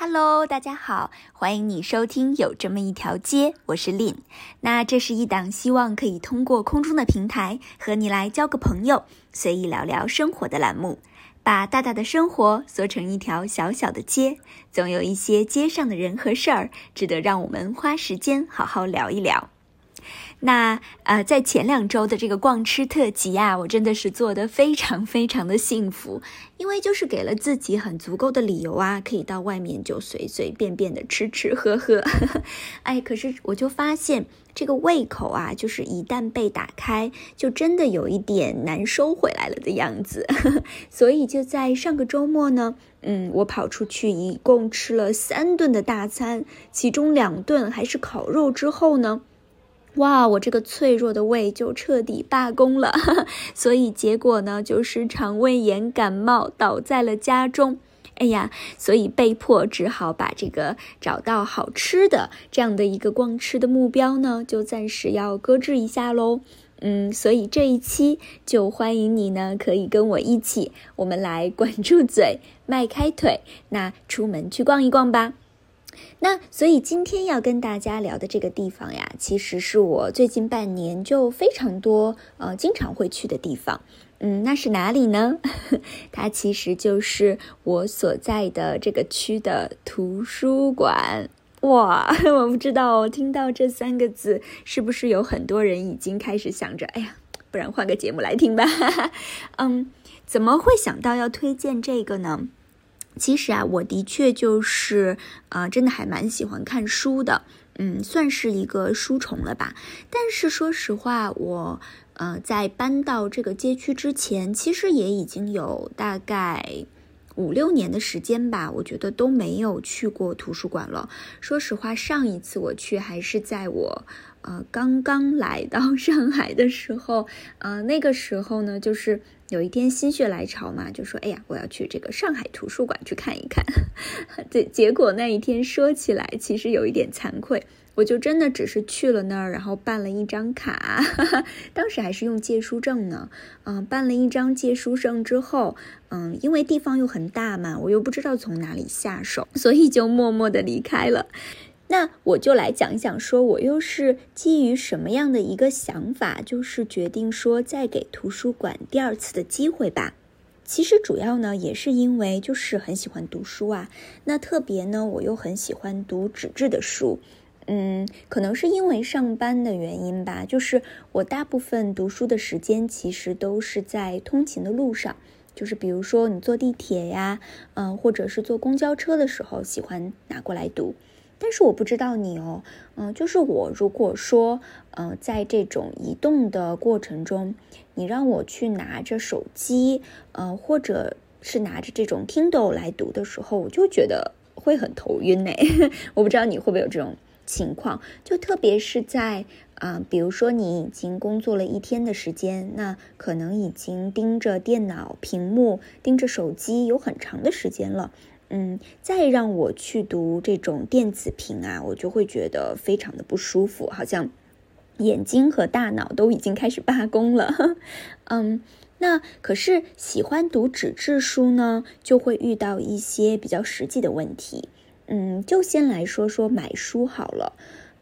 Hello，大家好，欢迎你收听有这么一条街，我是 Lin。那这是一档希望可以通过空中的平台和你来交个朋友，随意聊聊生活的栏目，把大大的生活缩成一条小小的街，总有一些街上的人和事儿值得让我们花时间好好聊一聊。那呃，在前两周的这个逛吃特辑啊，我真的是做的非常非常的幸福，因为就是给了自己很足够的理由啊，可以到外面就随随便便的吃吃喝喝。哎，可是我就发现这个胃口啊，就是一旦被打开，就真的有一点难收回来了的样子。所以就在上个周末呢，嗯，我跑出去一共吃了三顿的大餐，其中两顿还是烤肉之后呢。哇，我这个脆弱的胃就彻底罢工了，所以结果呢，就是肠胃炎感冒倒在了家中。哎呀，所以被迫只好把这个找到好吃的这样的一个逛吃的目标呢，就暂时要搁置一下喽。嗯，所以这一期就欢迎你呢，可以跟我一起，我们来管住嘴，迈开腿，那出门去逛一逛吧。那所以今天要跟大家聊的这个地方呀，其实是我最近半年就非常多呃经常会去的地方。嗯，那是哪里呢？它其实就是我所在的这个区的图书馆。哇，我不知道听到这三个字，是不是有很多人已经开始想着，哎呀，不然换个节目来听吧。嗯，怎么会想到要推荐这个呢？其实啊，我的确就是，呃，真的还蛮喜欢看书的，嗯，算是一个书虫了吧。但是说实话，我，呃，在搬到这个街区之前，其实也已经有大概五六年的时间吧，我觉得都没有去过图书馆了。说实话，上一次我去还是在我。呃，刚刚来到 上海的时候，呃，那个时候呢，就是有一天心血来潮嘛，就说，哎呀，我要去这个上海图书馆去看一看。对，结果那一天说起来，其实有一点惭愧，我就真的只是去了那儿，然后办了一张卡，当时还是用借书证呢。嗯，办了一张借书证之后，嗯，因为地方又很大嘛，我又不知道从哪里下手，所以就默默的离开了。那我就来讲一讲，说我又是基于什么样的一个想法，就是决定说再给图书馆第二次的机会吧。其实主要呢，也是因为就是很喜欢读书啊。那特别呢，我又很喜欢读纸质的书。嗯，可能是因为上班的原因吧，就是我大部分读书的时间其实都是在通勤的路上，就是比如说你坐地铁呀，嗯，或者是坐公交车的时候，喜欢拿过来读。但是我不知道你哦，嗯，就是我如果说，呃，在这种移动的过程中，你让我去拿着手机，呃，或者是拿着这种 Kindle 来读的时候，我就觉得会很头晕呢。我不知道你会不会有这种情况，就特别是在，啊，比如说你已经工作了一天的时间，那可能已经盯着电脑屏幕、盯着手机有很长的时间了。嗯，再让我去读这种电子屏啊，我就会觉得非常的不舒服，好像眼睛和大脑都已经开始罢工了。嗯，那可是喜欢读纸质书呢，就会遇到一些比较实际的问题。嗯，就先来说说买书好了。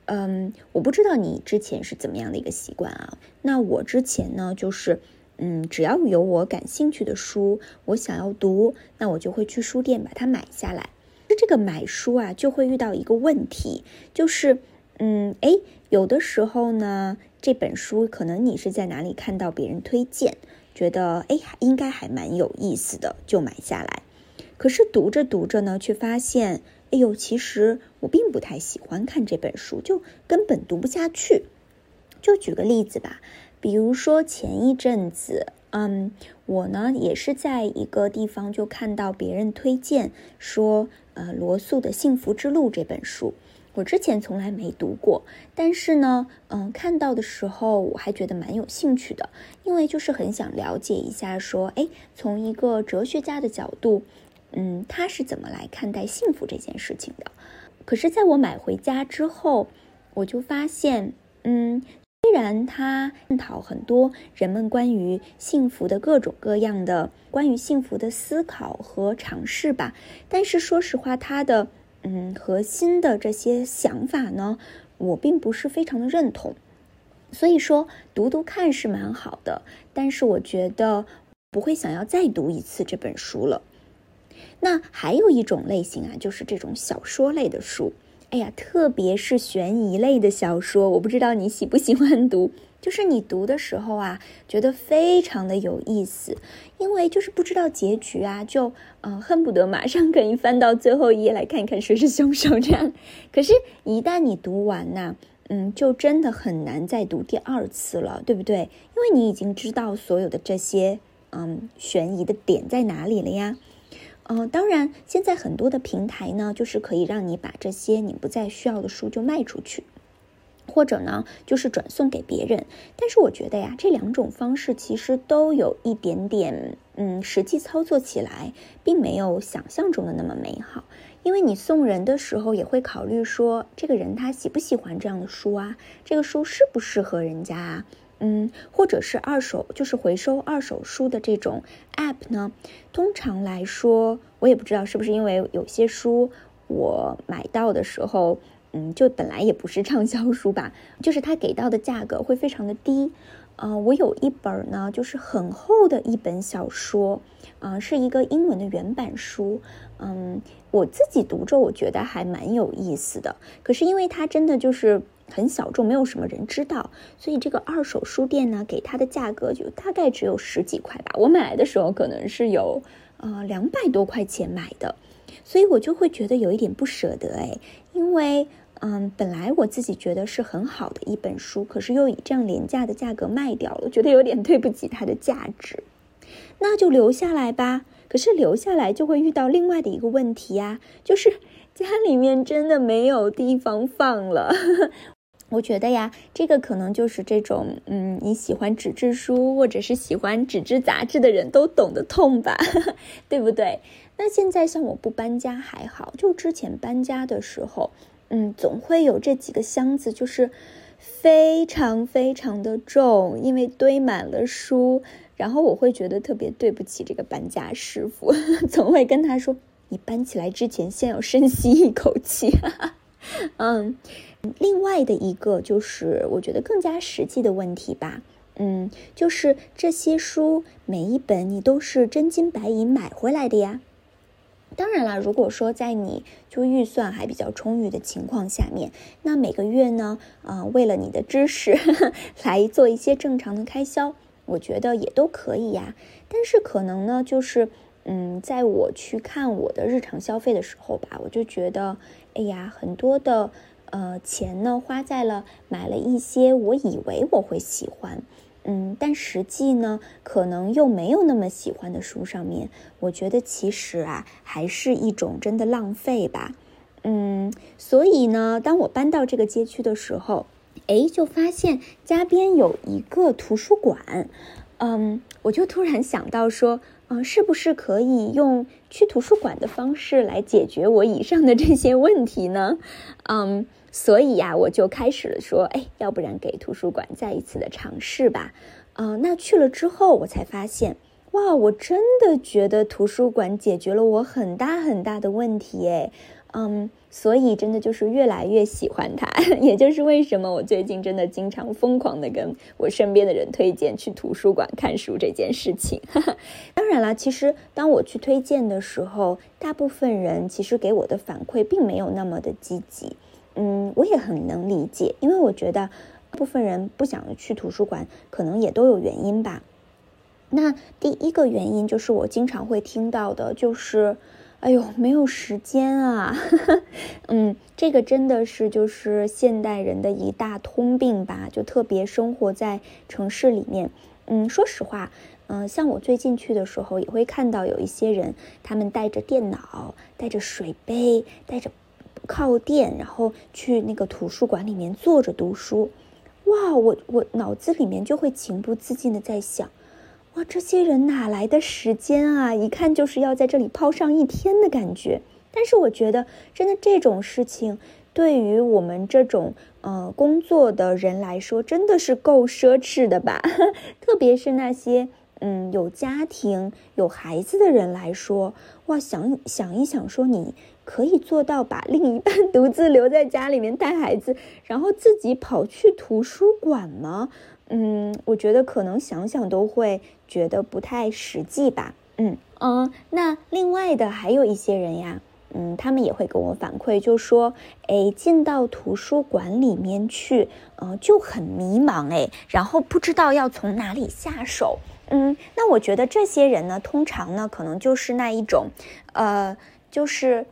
嗯，我不知道你之前是怎么样的一个习惯啊？那我之前呢，就是。嗯，只要有我感兴趣的书，我想要读，那我就会去书店把它买下来。那这个买书啊，就会遇到一个问题，就是，嗯，哎，有的时候呢，这本书可能你是在哪里看到别人推荐，觉得哎，应该还蛮有意思的，就买下来。可是读着读着呢，却发现，哎呦，其实我并不太喜欢看这本书，就根本读不下去。就举个例子吧。比如说前一阵子，嗯，我呢也是在一个地方就看到别人推荐说，呃，罗素的《幸福之路》这本书，我之前从来没读过，但是呢，嗯，看到的时候我还觉得蛮有兴趣的，因为就是很想了解一下，说，哎，从一个哲学家的角度，嗯，他是怎么来看待幸福这件事情的？可是，在我买回家之后，我就发现，嗯。虽然他探讨很多人们关于幸福的各种各样的关于幸福的思考和尝试吧，但是说实话，他的嗯，核心的这些想法呢，我并不是非常的认同。所以说，读读看是蛮好的，但是我觉得不会想要再读一次这本书了。那还有一种类型啊，就是这种小说类的书。哎呀，特别是悬疑类的小说，我不知道你喜不喜欢读。就是你读的时候啊，觉得非常的有意思，因为就是不知道结局啊，就嗯恨不得马上可以翻到最后一页来看一看谁是凶手这样。可是，一旦你读完呢，嗯，就真的很难再读第二次了，对不对？因为你已经知道所有的这些嗯悬疑的点在哪里了呀。嗯，当然，现在很多的平台呢，就是可以让你把这些你不再需要的书就卖出去。或者呢，就是转送给别人。但是我觉得呀，这两种方式其实都有一点点，嗯，实际操作起来并没有想象中的那么美好。因为你送人的时候也会考虑说，这个人他喜不喜欢这样的书啊？这个书适不适合人家啊？嗯，或者是二手，就是回收二手书的这种 app 呢？通常来说，我也不知道是不是因为有些书我买到的时候。嗯，就本来也不是畅销书吧，就是它给到的价格会非常的低。呃，我有一本呢，就是很厚的一本小说，啊，是一个英文的原版书。嗯，我自己读着，我觉得还蛮有意思的。可是因为它真的就是很小众，没有什么人知道，所以这个二手书店呢，给它的价格就大概只有十几块吧。我买来的时候可能是有呃两百多块钱买的，所以我就会觉得有一点不舍得哎，因为。嗯，本来我自己觉得是很好的一本书，可是又以这样廉价的价格卖掉了，觉得有点对不起它的价值。那就留下来吧。可是留下来就会遇到另外的一个问题呀，就是家里面真的没有地方放了。我觉得呀，这个可能就是这种，嗯，你喜欢纸质书或者是喜欢纸质杂志的人都懂得痛吧，对不对？那现在像我不搬家还好，就之前搬家的时候。嗯，总会有这几个箱子，就是非常非常的重，因为堆满了书。然后我会觉得特别对不起这个搬家师傅，总会跟他说：“你搬起来之前，先要深吸一口气。” 嗯，另外的一个就是我觉得更加实际的问题吧，嗯，就是这些书每一本你都是真金白银买回来的呀。当然了，如果说在你就预算还比较充裕的情况下面，那每个月呢，呃，为了你的知识 来做一些正常的开销，我觉得也都可以呀。但是可能呢，就是嗯，在我去看我的日常消费的时候吧，我就觉得，哎呀，很多的呃钱呢花在了买了一些我以为我会喜欢。嗯，但实际呢，可能又没有那么喜欢的书上面，我觉得其实啊，还是一种真的浪费吧。嗯，所以呢，当我搬到这个街区的时候，哎，就发现家边有一个图书馆，嗯，我就突然想到说，嗯，是不是可以用去图书馆的方式来解决我以上的这些问题呢？嗯。所以呀，我就开始了说，哎，要不然给图书馆再一次的尝试吧。啊，那去了之后，我才发现，哇，我真的觉得图书馆解决了我很大很大的问题，哎，嗯，所以真的就是越来越喜欢它，也就是为什么我最近真的经常疯狂的跟我身边的人推荐去图书馆看书这件事情。当然了，其实当我去推荐的时候，大部分人其实给我的反馈并没有那么的积极。嗯，我也很能理解，因为我觉得部分人不想去图书馆，可能也都有原因吧。那第一个原因就是我经常会听到的，就是哎呦，没有时间啊。嗯，这个真的是就是现代人的一大通病吧，就特别生活在城市里面。嗯，说实话，嗯，像我最近去的时候，也会看到有一些人，他们带着电脑，带着水杯，带着。靠垫，然后去那个图书馆里面坐着读书，哇，我我脑子里面就会情不自禁的在想，哇，这些人哪来的时间啊？一看就是要在这里泡上一天的感觉。但是我觉得，真的这种事情，对于我们这种呃工作的人来说，真的是够奢侈的吧？特别是那些嗯有家庭有孩子的人来说，哇，想想一想，说你。可以做到把另一半独自留在家里面带孩子，然后自己跑去图书馆吗？嗯，我觉得可能想想都会觉得不太实际吧。嗯嗯，那另外的还有一些人呀。嗯，他们也会跟我反馈，就说，哎，进到图书馆里面去，呃，就很迷茫，哎，然后不知道要从哪里下手。嗯，那我觉得这些人呢，通常呢，可能就是那一种，呃，就是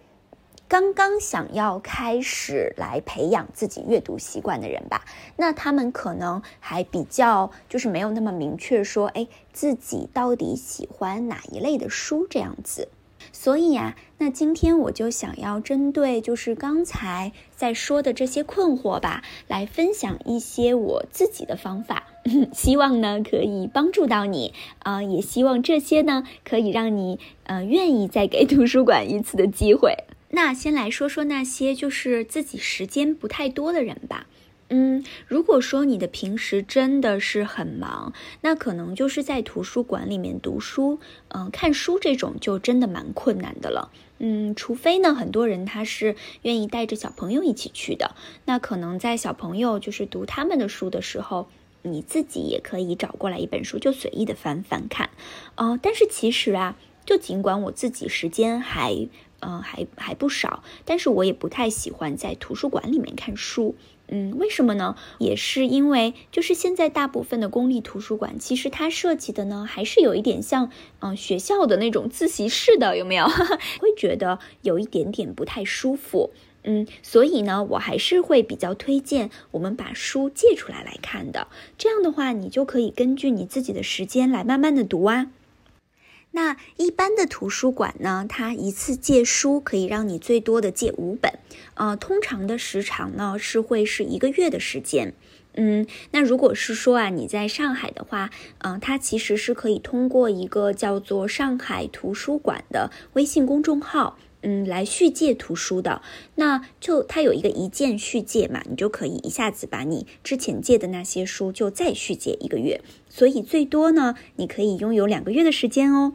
刚刚想要开始来培养自己阅读习惯的人吧。那他们可能还比较，就是没有那么明确说，哎，自己到底喜欢哪一类的书这样子。所以呀，那今天我就想要针对就是刚才在说的这些困惑吧，来分享一些我自己的方法，希望呢可以帮助到你啊，也希望这些呢可以让你呃愿意再给图书馆一次的机会。那先来说说那些就是自己时间不太多的人吧。嗯，如果说你的平时真的是很忙，那可能就是在图书馆里面读书，嗯，看书这种就真的蛮困难的了。嗯，除非呢，很多人他是愿意带着小朋友一起去的，那可能在小朋友就是读他们的书的时候，你自己也可以找过来一本书，就随意的翻翻看。哦，但是其实啊，就尽管我自己时间还，嗯，还还不少，但是我也不太喜欢在图书馆里面看书。嗯，为什么呢？也是因为，就是现在大部分的公立图书馆，其实它设计的呢，还是有一点像，嗯，学校的那种自习室的，有没有？会觉得有一点点不太舒服。嗯，所以呢，我还是会比较推荐我们把书借出来来看的。这样的话，你就可以根据你自己的时间来慢慢的读啊。那一般的图书馆呢，它一次借书可以让你最多的借五本，呃，通常的时长呢是会是一个月的时间。嗯，那如果是说啊，你在上海的话，嗯，它其实是可以通过一个叫做上海图书馆的微信公众号，嗯，来续借图书的。那就它有一个一键续借嘛，你就可以一下子把你之前借的那些书就再续借一个月。所以最多呢，你可以拥有两个月的时间哦。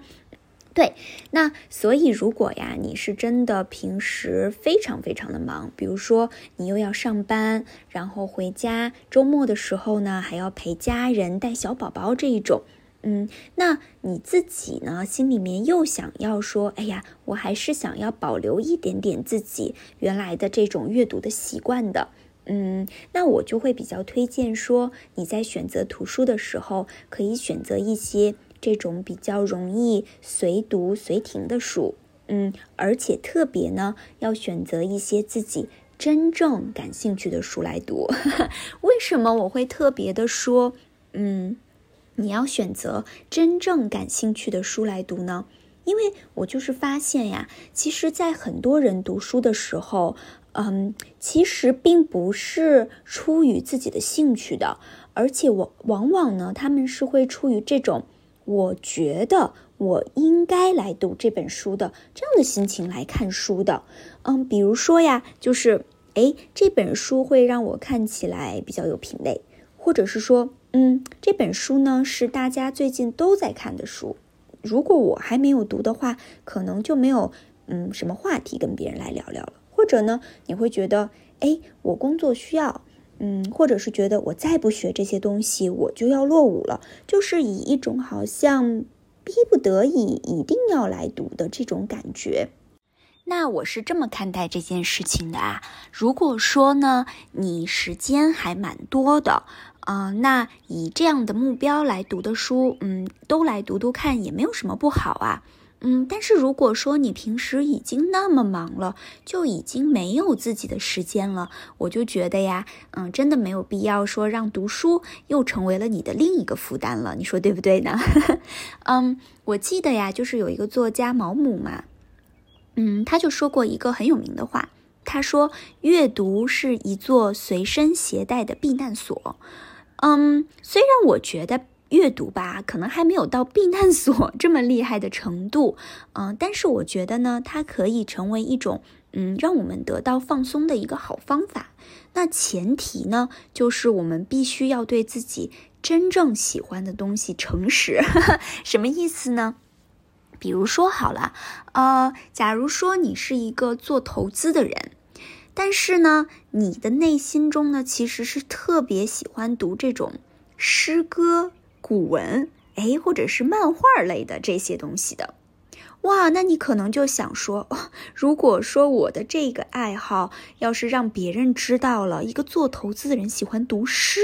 对，那所以如果呀，你是真的平时非常非常的忙，比如说你又要上班，然后回家，周末的时候呢还要陪家人带小宝宝这一种，嗯，那你自己呢心里面又想要说，哎呀，我还是想要保留一点点自己原来的这种阅读的习惯的。嗯，那我就会比较推荐说，你在选择图书的时候，可以选择一些这种比较容易随读随停的书。嗯，而且特别呢，要选择一些自己真正感兴趣的书来读。为什么我会特别的说，嗯，你要选择真正感兴趣的书来读呢？因为我就是发现呀，其实，在很多人读书的时候。嗯，其实并不是出于自己的兴趣的，而且我往往呢，他们是会出于这种我觉得我应该来读这本书的这样的心情来看书的。嗯，比如说呀，就是哎，这本书会让我看起来比较有品味，或者是说，嗯，这本书呢是大家最近都在看的书，如果我还没有读的话，可能就没有嗯什么话题跟别人来聊聊了。或者呢，你会觉得，哎，我工作需要，嗯，或者是觉得我再不学这些东西，我就要落伍了，就是以一种好像逼不得已一定要来读的这种感觉。那我是这么看待这件事情的啊。如果说呢，你时间还蛮多的，啊，那以这样的目标来读的书，嗯，都来读读看，也没有什么不好啊。嗯，但是如果说你平时已经那么忙了，就已经没有自己的时间了，我就觉得呀，嗯，真的没有必要说让读书又成为了你的另一个负担了，你说对不对呢？嗯，我记得呀，就是有一个作家毛姆嘛，嗯，他就说过一个很有名的话，他说阅读是一座随身携带的避难所。嗯，虽然我觉得。阅读吧，可能还没有到避难所 这么厉害的程度，嗯，但是我觉得呢，它可以成为一种，嗯，让我们得到放松的一个好方法。那前提呢，就是我们必须要对自己真正喜欢的东西诚实。什么意思呢？比如说好了，呃，假如说你是一个做投资的人，但是呢，你的内心中呢，其实是特别喜欢读这种诗歌、古文，哎，或者是漫画类的这些东西的。哇，那你可能就想说，如果说我的这个爱好要是让别人知道了，一个做投资的人喜欢读诗，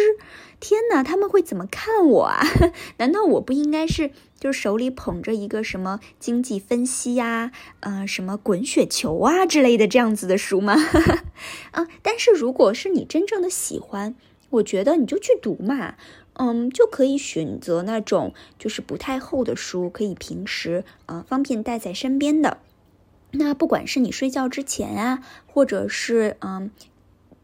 天哪，他们会怎么看我啊？难道我不应该是就是手里捧着一个什么经济分析呀，呃，什么滚雪球啊之类的这样子的书吗？啊，但是如果是你真正的喜欢，我觉得你就去读嘛。嗯，就可以选择那种就是不太厚的书，可以平时啊方便带在身边的。那不管是你睡觉之前啊，或者是嗯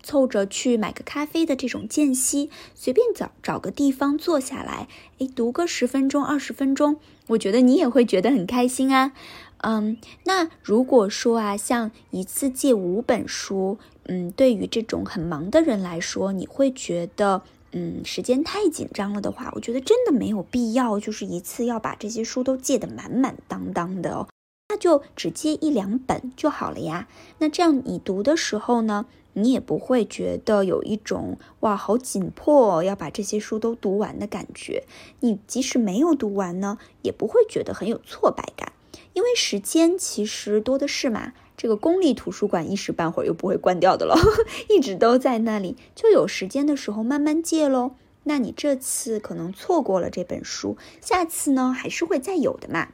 凑着去买个咖啡的这种间隙，随便找找个地方坐下来，哎，读个十分钟、二十分钟，我觉得你也会觉得很开心啊。嗯，那如果说啊，像一次借五本书，嗯，对于这种很忙的人来说，你会觉得。嗯，时间太紧张了的话，我觉得真的没有必要，就是一次要把这些书都借得满满当当的哦。那就只借一两本就好了呀。那这样你读的时候呢，你也不会觉得有一种哇好紧迫要把这些书都读完的感觉。你即使没有读完呢，也不会觉得很有挫败感，因为时间其实多的是嘛。这个公立图书馆一时半会儿又不会关掉的了，一直都在那里，就有时间的时候慢慢借喽。那你这次可能错过了这本书，下次呢还是会再有的嘛。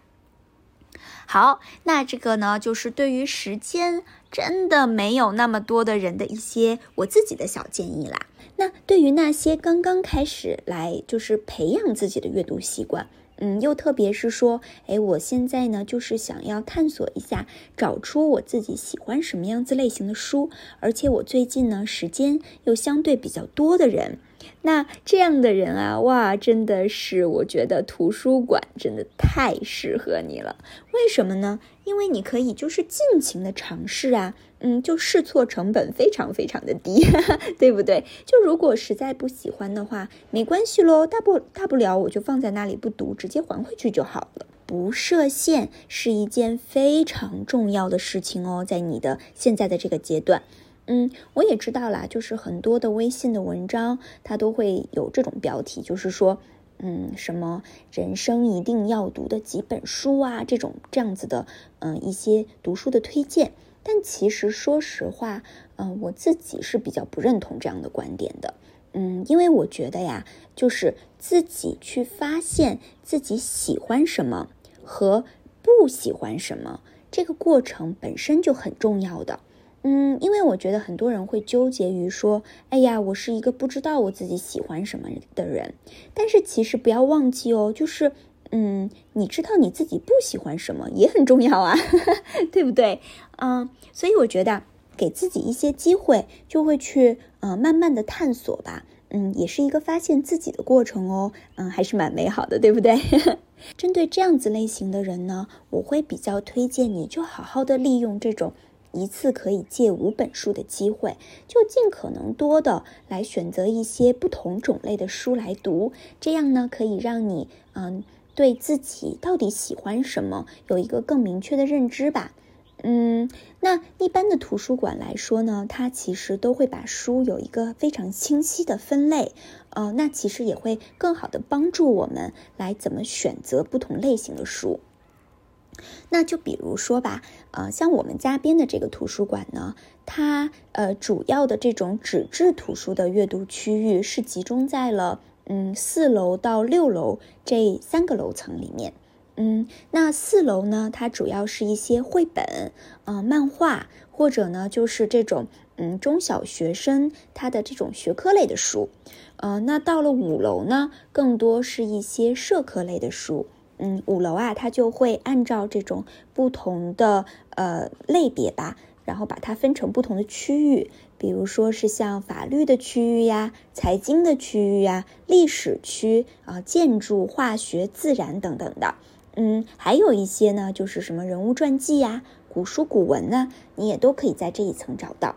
好，那这个呢就是对于时间真的没有那么多的人的一些我自己的小建议啦。那对于那些刚刚开始来就是培养自己的阅读习惯。嗯，又特别是说，哎，我现在呢，就是想要探索一下，找出我自己喜欢什么样子类型的书，而且我最近呢，时间又相对比较多的人。那这样的人啊，哇，真的是我觉得图书馆真的太适合你了。为什么呢？因为你可以就是尽情的尝试啊，嗯，就试错成本非常非常的低，对不对？就如果实在不喜欢的话，没关系喽，大不大不了我就放在那里不读，直接还回去就好了。不设限是一件非常重要的事情哦，在你的现在的这个阶段。嗯，我也知道啦，就是很多的微信的文章，它都会有这种标题，就是说，嗯，什么人生一定要读的几本书啊，这种这样子的，嗯，一些读书的推荐。但其实说实话，嗯，我自己是比较不认同这样的观点的。嗯，因为我觉得呀，就是自己去发现自己喜欢什么和不喜欢什么，这个过程本身就很重要的。嗯，因为我觉得很多人会纠结于说，哎呀，我是一个不知道我自己喜欢什么的人。但是其实不要忘记哦，就是，嗯，你知道你自己不喜欢什么也很重要啊，对不对？嗯，所以我觉得给自己一些机会，就会去，呃，慢慢的探索吧。嗯，也是一个发现自己的过程哦。嗯，还是蛮美好的，对不对？针对这样子类型的人呢，我会比较推荐你就好好的利用这种。一次可以借五本书的机会，就尽可能多的来选择一些不同种类的书来读，这样呢可以让你嗯对自己到底喜欢什么有一个更明确的认知吧。嗯，那一般的图书馆来说呢，它其实都会把书有一个非常清晰的分类，呃，那其实也会更好的帮助我们来怎么选择不同类型的书。那就比如说吧，呃，像我们家边的这个图书馆呢，它呃主要的这种纸质图书的阅读区域是集中在了嗯四楼到六楼这三个楼层里面。嗯，那四楼呢，它主要是一些绘本、呃漫画，或者呢就是这种嗯中小学生他的这种学科类的书。呃，那到了五楼呢，更多是一些社科类的书。嗯，五楼啊，它就会按照这种不同的呃类别吧，然后把它分成不同的区域，比如说是像法律的区域呀、财经的区域呀、历史区啊、建筑、化学、自然等等的。嗯，还有一些呢，就是什么人物传记呀、古书古文呢，你也都可以在这一层找到。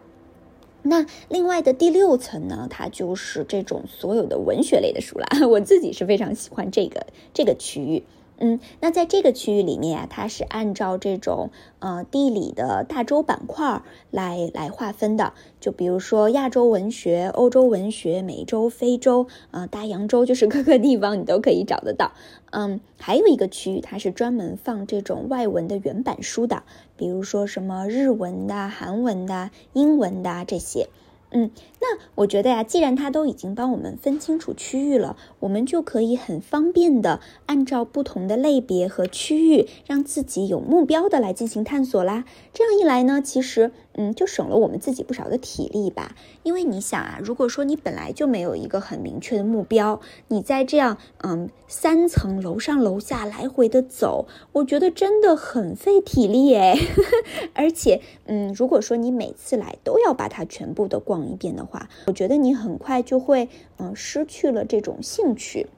那另外的第六层呢，它就是这种所有的文学类的书啦。我自己是非常喜欢这个这个区域。嗯，那在这个区域里面啊，它是按照这种呃地理的大洲板块来来划分的。就比如说亚洲文学、欧洲文学、美洲、非洲，呃，大洋洲，就是各个地方你都可以找得到。嗯，还有一个区域，它是专门放这种外文的原版书的，比如说什么日文的、韩文的、英文的这些。嗯，那我觉得呀，既然他都已经帮我们分清楚区域了，我们就可以很方便的按照不同的类别和区域，让自己有目标的来进行探索啦。这样一来呢，其实。嗯，就省了我们自己不少的体力吧。因为你想啊，如果说你本来就没有一个很明确的目标，你在这样嗯三层楼上楼下来回的走，我觉得真的很费体力哎。而且嗯，如果说你每次来都要把它全部的逛一遍的话，话我觉得你很快就会嗯失去了这种兴趣，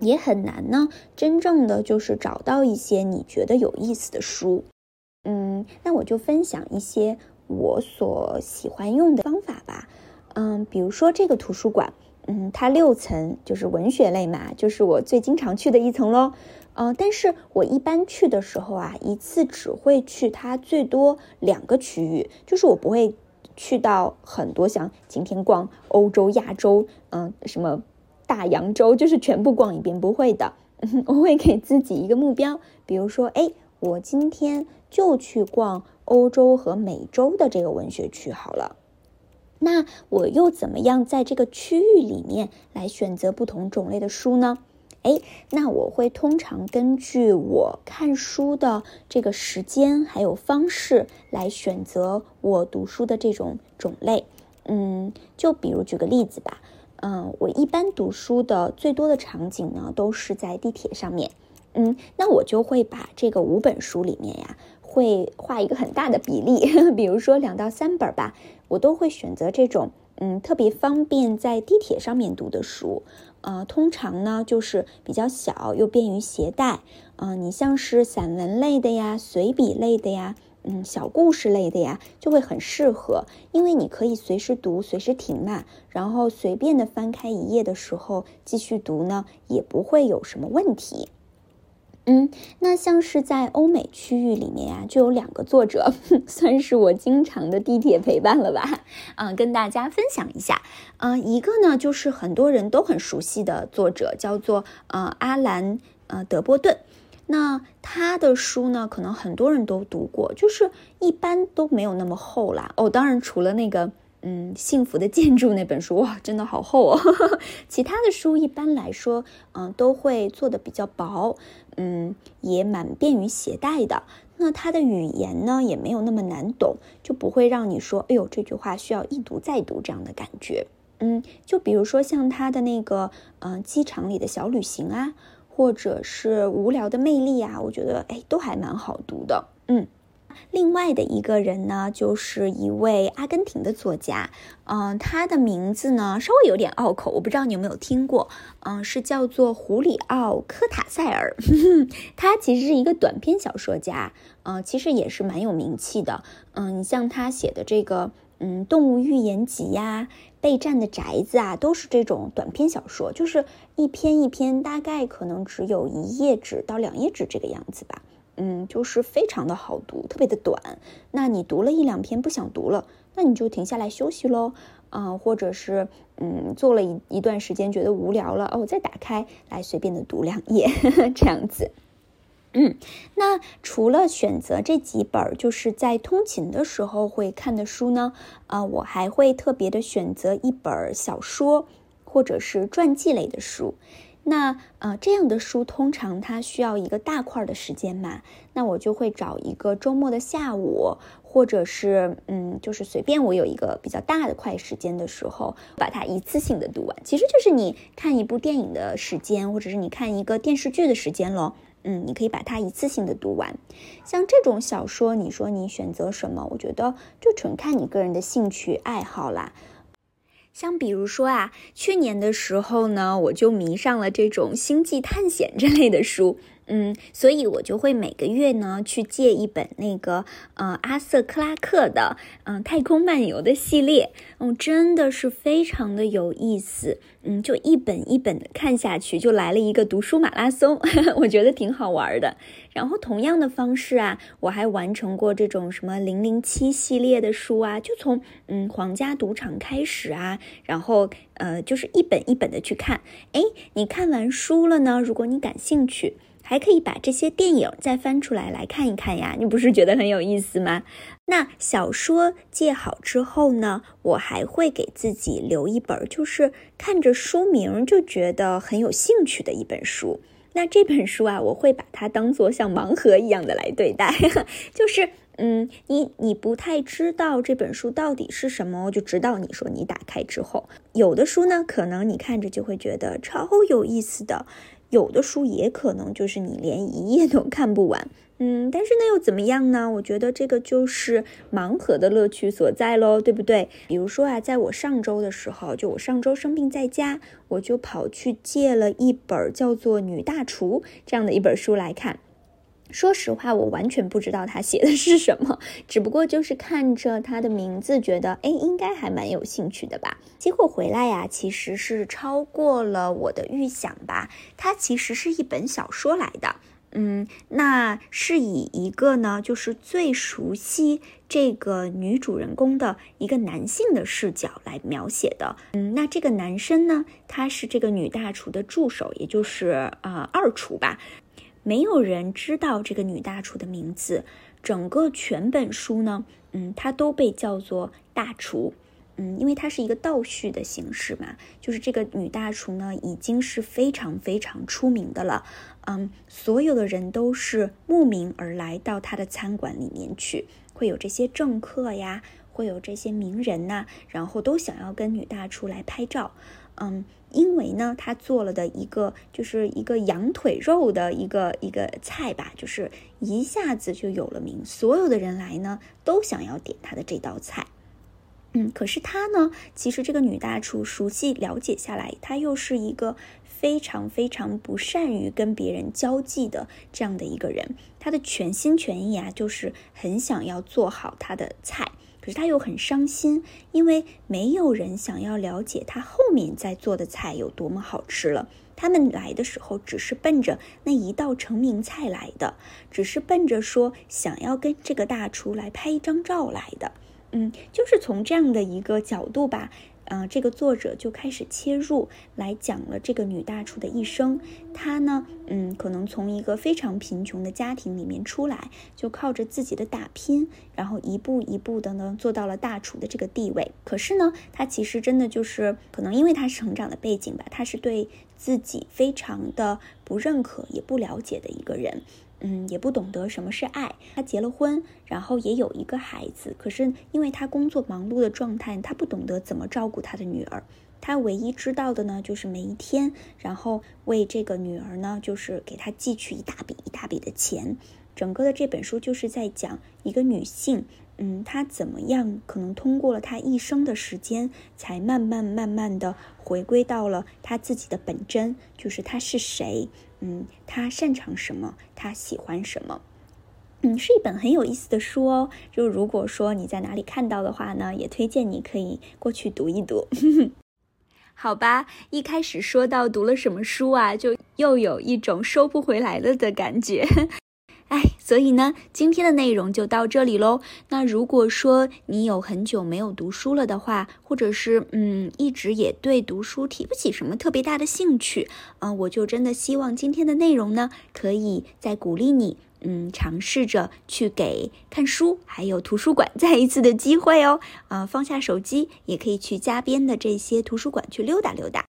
也很难呢，真正的就是找到一些你觉得有意思的书。嗯，那我就分享一些。我所喜欢用的方法吧，嗯，比如说这个图书馆，嗯，它六层就是文学类嘛，就是我最经常去的一层喽，嗯，但是我一般去的时候啊，一次只会去它最多两个区域，就是我不会去到很多，像今天逛欧洲、亚洲，嗯，什么大洋洲，就是全部逛一遍，不会的，我会给自己一个目标，比如说，哎，我今天就去逛。欧洲和美洲的这个文学区好了，那我又怎么样在这个区域里面来选择不同种类的书呢？哎，那我会通常根据我看书的这个时间还有方式来选择我读书的这种种类。嗯，就比如举个例子吧，嗯，我一般读书的最多的场景呢都是在地铁上面。嗯，那我就会把这个五本书里面呀。会画一个很大的比例，比如说两到三本吧，我都会选择这种嗯特别方便在地铁上面读的书，呃，通常呢就是比较小又便于携带，嗯，你像是散文类的呀、随笔类的呀、嗯小故事类的呀，就会很适合，因为你可以随时读、随时停嘛，然后随便的翻开一页的时候继续读呢，也不会有什么问题。嗯，那像是在欧美区域里面呀，就有两个作者，算是我经常的地铁陪伴了吧？嗯，跟大家分享一下。嗯，一个呢就是很多人都很熟悉的作者，叫做呃阿兰呃德波顿。那他的书呢，可能很多人都读过，就是一般都没有那么厚啦。哦，当然除了那个。嗯，幸福的建筑那本书哇，真的好厚哦。其他的书一般来说，嗯，都会做的比较薄，嗯，也蛮便于携带的。那它的语言呢，也没有那么难懂，就不会让你说，哎呦，这句话需要一读再读这样的感觉。嗯，就比如说像他的那个，嗯，机场里的小旅行啊，或者是无聊的魅力啊，我觉得，哎，都还蛮好读的。嗯。另外的一个人呢，就是一位阿根廷的作家，嗯，他的名字呢稍微有点拗口，我不知道你有没有听过，嗯，是叫做胡里奥·科塔塞尔，他其实是一个短篇小说家，嗯，其实也是蛮有名气的，嗯，你像他写的这个，嗯，《动物寓言集》呀，《备战的宅子》啊，都是这种短篇小说，就是一篇一篇，大概可能只有一页纸到两页纸这个样子吧。嗯，就是非常的好读，特别的短。那你读了一两篇不想读了，那你就停下来休息喽。啊，或者是嗯，做了一一段时间觉得无聊了，哦，我再打开来随便的读两页 这样子。嗯，那除了选择这几本就是在通勤的时候会看的书呢，啊，我还会特别的选择一本小说或者是传记类的书。那呃，这样的书通常它需要一个大块的时间嘛，那我就会找一个周末的下午，或者是嗯，就是随便我有一个比较大的块时间的时候，把它一次性的读完。其实就是你看一部电影的时间，或者是你看一个电视剧的时间咯。嗯，你可以把它一次性的读完。像这种小说，你说你选择什么？我觉得就纯看你个人的兴趣爱好啦。像比如说啊，去年的时候呢，我就迷上了这种星际探险这类的书。嗯，所以我就会每个月呢去借一本那个呃阿瑟克拉克的嗯太空漫游的系列，嗯，真的是非常的有意思，嗯，就一本一本的看下去，就来了一个读书马拉松，我觉得挺好玩的。然后同样的方式啊，我还完成过这种什么零零七系列的书啊，就从嗯皇家赌场开始啊，然后呃就是一本一本的去看，哎，你看完书了呢，如果你感兴趣。还可以把这些电影再翻出来来看一看呀，你不是觉得很有意思吗？那小说借好之后呢，我还会给自己留一本，就是看着书名就觉得很有兴趣的一本书。那这本书啊，我会把它当做像盲盒一样的来对待，就是嗯，你你不太知道这本书到底是什么，就直到你说你打开之后，有的书呢，可能你看着就会觉得超有意思的。有的书也可能就是你连一页都看不完，嗯，但是那又怎么样呢？我觉得这个就是盲盒的乐趣所在喽，对不对？比如说啊，在我上周的时候，就我上周生病在家，我就跑去借了一本叫做《女大厨》这样的一本书来看。说实话，我完全不知道他写的是什么，只不过就是看着他的名字，觉得哎，应该还蛮有兴趣的吧。结果回来呀，其实是超过了我的预想吧。它其实是一本小说来的，嗯，那是以一个呢，就是最熟悉这个女主人公的一个男性的视角来描写的。嗯，那这个男生呢，他是这个女大厨的助手，也就是呃二厨吧。没有人知道这个女大厨的名字，整个全本书呢，嗯，它都被叫做大厨，嗯，因为它是一个倒叙的形式嘛，就是这个女大厨呢已经是非常非常出名的了，嗯，所有的人都是慕名而来到她的餐馆里面去，会有这些政客呀，会有这些名人呐，然后都想要跟女大厨来拍照。嗯，因为呢，他做了的一个就是一个羊腿肉的一个一个菜吧，就是一下子就有了名，所有的人来呢都想要点他的这道菜。嗯，可是他呢，其实这个女大厨熟悉了解下来，她又是一个非常非常不善于跟别人交际的这样的一个人，她的全心全意啊，就是很想要做好她的菜。可是他又很伤心，因为没有人想要了解他后面在做的菜有多么好吃了。他们来的时候只是奔着那一道成名菜来的，只是奔着说想要跟这个大厨来拍一张照来的。嗯，就是从这样的一个角度吧。啊，这个作者就开始切入来讲了这个女大厨的一生。她呢，嗯，可能从一个非常贫穷的家庭里面出来，就靠着自己的打拼，然后一步一步的呢，做到了大厨的这个地位。可是呢，她其实真的就是可能因为她成长的背景吧，她是对自己非常的不认可也不了解的一个人。嗯，也不懂得什么是爱。他结了婚，然后也有一个孩子，可是因为他工作忙碌的状态，他不懂得怎么照顾他的女儿。他唯一知道的呢，就是每一天，然后为这个女儿呢，就是给她寄去一大笔一大笔的钱。整个的这本书就是在讲一个女性，嗯，她怎么样可能通过了她一生的时间，才慢慢慢慢的回归到了她自己的本真，就是她是谁。嗯，他擅长什么？他喜欢什么？嗯，是一本很有意思的书哦。就如果说你在哪里看到的话呢，也推荐你可以过去读一读。好吧，一开始说到读了什么书啊，就又有一种收不回来了的感觉。哎，所以呢，今天的内容就到这里喽。那如果说你有很久没有读书了的话，或者是嗯，一直也对读书提不起什么特别大的兴趣，嗯，我就真的希望今天的内容呢，可以再鼓励你，嗯，尝试着去给看书还有图书馆再一次的机会哦。啊，放下手机，也可以去家边的这些图书馆去溜达溜达。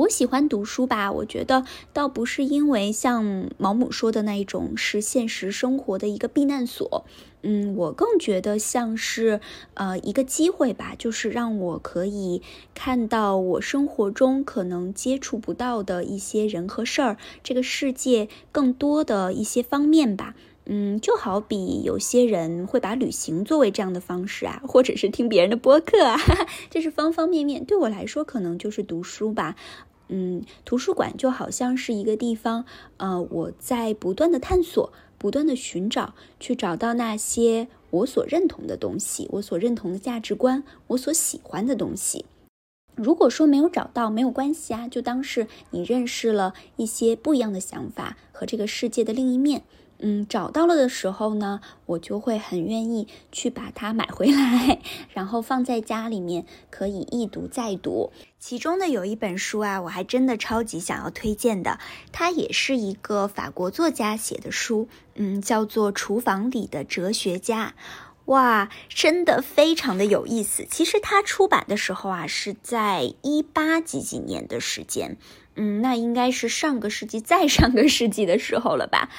我喜欢读书吧，我觉得倒不是因为像毛姆说的那一种是现实生活的一个避难所，嗯，我更觉得像是呃一个机会吧，就是让我可以看到我生活中可能接触不到的一些人和事儿，这个世界更多的一些方面吧，嗯，就好比有些人会把旅行作为这样的方式啊，或者是听别人的播客啊，这是方方面面，对我来说可能就是读书吧。嗯，图书馆就好像是一个地方，呃，我在不断的探索，不断的寻找，去找到那些我所认同的东西，我所认同的价值观，我所喜欢的东西。如果说没有找到，没有关系啊，就当是你认识了一些不一样的想法和这个世界的另一面。嗯，找到了的时候呢，我就会很愿意去把它买回来，然后放在家里面，可以一读再读。其中呢，有一本书啊，我还真的超级想要推荐的，它也是一个法国作家写的书，嗯，叫做《厨房里的哲学家》。哇，真的非常的有意思。其实它出版的时候啊，是在一八几几年的时间，嗯，那应该是上个世纪再上个世纪的时候了吧。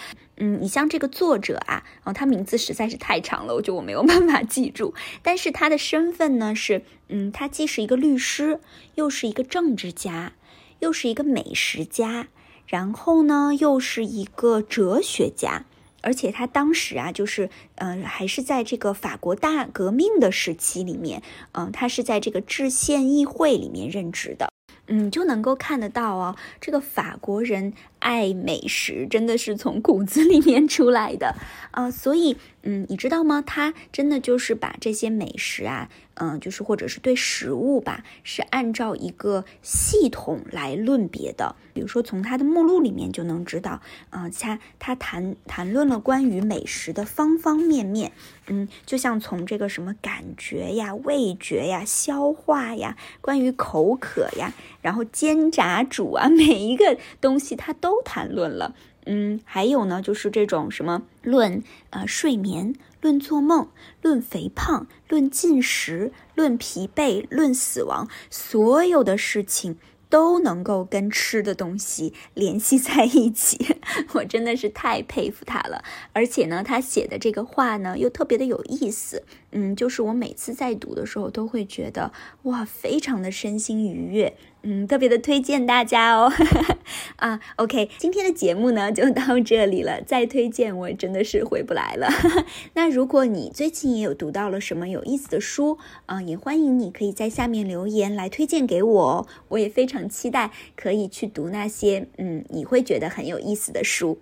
嗯，你像这个作者啊，哦，他名字实在是太长了，我觉得我没有办法记住。但是他的身份呢是，嗯，他既是一个律师，又是一个政治家，又是一个美食家，然后呢又是一个哲学家。而且他当时啊，就是，嗯，还是在这个法国大革命的时期里面，嗯，他是在这个制宪议会里面任职的，嗯，就能够看得到哦，这个法国人。爱美食真的是从骨子里面出来的啊，所以嗯，你知道吗？他真的就是把这些美食啊，嗯，就是或者是对食物吧，是按照一个系统来论别的。比如说从他的目录里面就能知道，啊，他他谈谈论了关于美食的方方面面，嗯，就像从这个什么感觉呀、味觉呀、消化呀，关于口渴呀，然后煎炸煮啊，每一个东西他都。都谈论了，嗯，还有呢，就是这种什么论呃睡眠、论做梦、论肥胖、论进食、论疲惫、论死亡，所有的事情都能够跟吃的东西联系在一起，我真的是太佩服他了。而且呢，他写的这个话呢，又特别的有意思。嗯，就是我每次在读的时候，都会觉得哇，非常的身心愉悦。嗯，特别的推荐大家哦。啊，OK，今天的节目呢就到这里了。再推荐我真的是回不来了。那如果你最近也有读到了什么有意思的书啊，也欢迎你可以在下面留言来推荐给我。我也非常期待可以去读那些嗯你会觉得很有意思的书。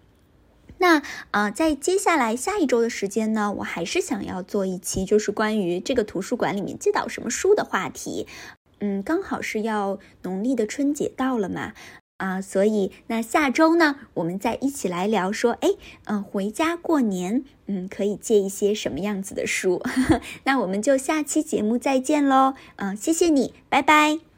那啊，在接下来下一周的时间呢，我还是想要做一期，就是关于这个图书馆里面借到什么书的话题。嗯，刚好是要农历的春节到了嘛，啊，所以那下周呢，我们再一起来聊说，哎，嗯，回家过年，嗯，可以借一些什么样子的书？那我们就下期节目再见喽，嗯，谢谢你，拜拜。